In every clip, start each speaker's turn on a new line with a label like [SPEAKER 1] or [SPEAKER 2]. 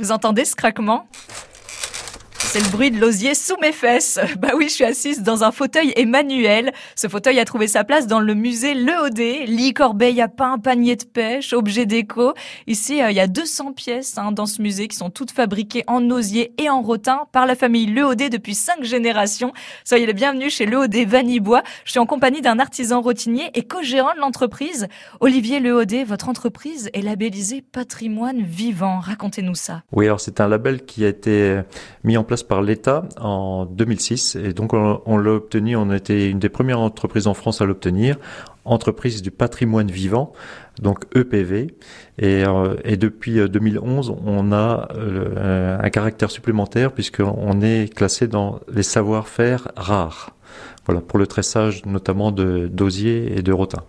[SPEAKER 1] Vous entendez ce craquement? C'est le bruit de l'osier sous mes fesses. Bah oui, je suis assise dans un fauteuil Emmanuel. Ce fauteuil a trouvé sa place dans le musée Le Lit, corbeille à pain, panier de pêche, objet déco. Ici, euh, il y a 200 pièces hein, dans ce musée qui sont toutes fabriquées en osier et en rotin par la famille Le depuis cinq générations. Soyez les bienvenus chez Le Vanibois. Je suis en compagnie d'un artisan rotinier et co-gérant de l'entreprise. Olivier Le votre entreprise est labellisée patrimoine vivant. Racontez-nous ça.
[SPEAKER 2] Oui, alors c'est un label qui a été mis en place par l'État en 2006 et donc on, l'a obtenu, on était une des premières entreprises en France à l'obtenir, entreprise du patrimoine vivant, donc EPV. Et, euh, et depuis 2011, on a euh, un caractère supplémentaire puisqu'on est classé dans les savoir-faire rares. Voilà, pour le tressage notamment de d'osier et de rotin.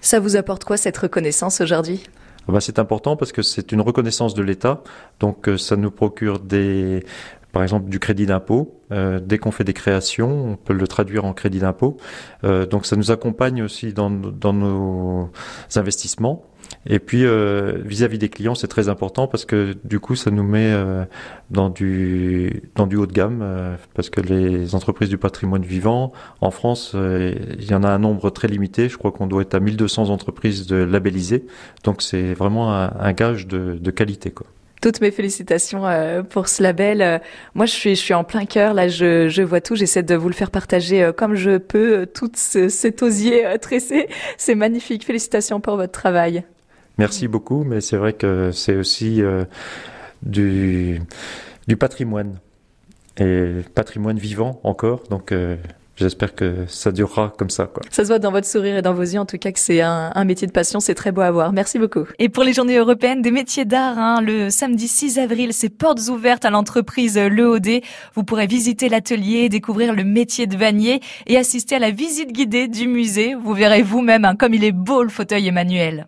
[SPEAKER 1] Ça vous apporte quoi cette reconnaissance aujourd'hui?
[SPEAKER 2] Bah, c'est important parce que c'est une reconnaissance de l'État, donc euh, ça nous procure des par exemple du crédit d'impôt. Euh, dès qu'on fait des créations, on peut le traduire en crédit d'impôt. Euh, donc ça nous accompagne aussi dans, nos investissements. Et puis euh, vis-à-vis des clients, c'est très important parce que du coup, ça nous met dans du dans du haut de gamme parce que les entreprises du patrimoine vivant en France, il y en a un nombre très limité. Je crois qu'on doit être à 1200 entreprises de labellisées. Donc c'est vraiment un, gage de, qualité,
[SPEAKER 1] toutes mes félicitations euh, pour ce label. Euh, moi, je suis, je suis en plein cœur. Là, je, je vois tout. J'essaie de vous le faire partager euh, comme je peux. Tout ce, cet osier tressé, c'est magnifique. Félicitations pour votre travail.
[SPEAKER 2] Merci beaucoup. Mais c'est vrai que c'est aussi du, du patrimoine et patrimoine vivant encore. Donc J'espère que ça durera comme ça. Quoi.
[SPEAKER 1] Ça se voit dans votre sourire et dans vos yeux, en tout cas, que c'est un, un, métier de passion. C'est très beau à voir. Merci beaucoup. Et pour les journées européennes des métiers d'art, hein, le samedi 6 avril, c'est portes ouvertes à l'entreprise Le Vous pourrez visiter l'atelier, découvrir le métier de vanier et assister à la visite guidée du musée. Vous verrez vous-même hein, comme il est beau le fauteuil Emmanuel.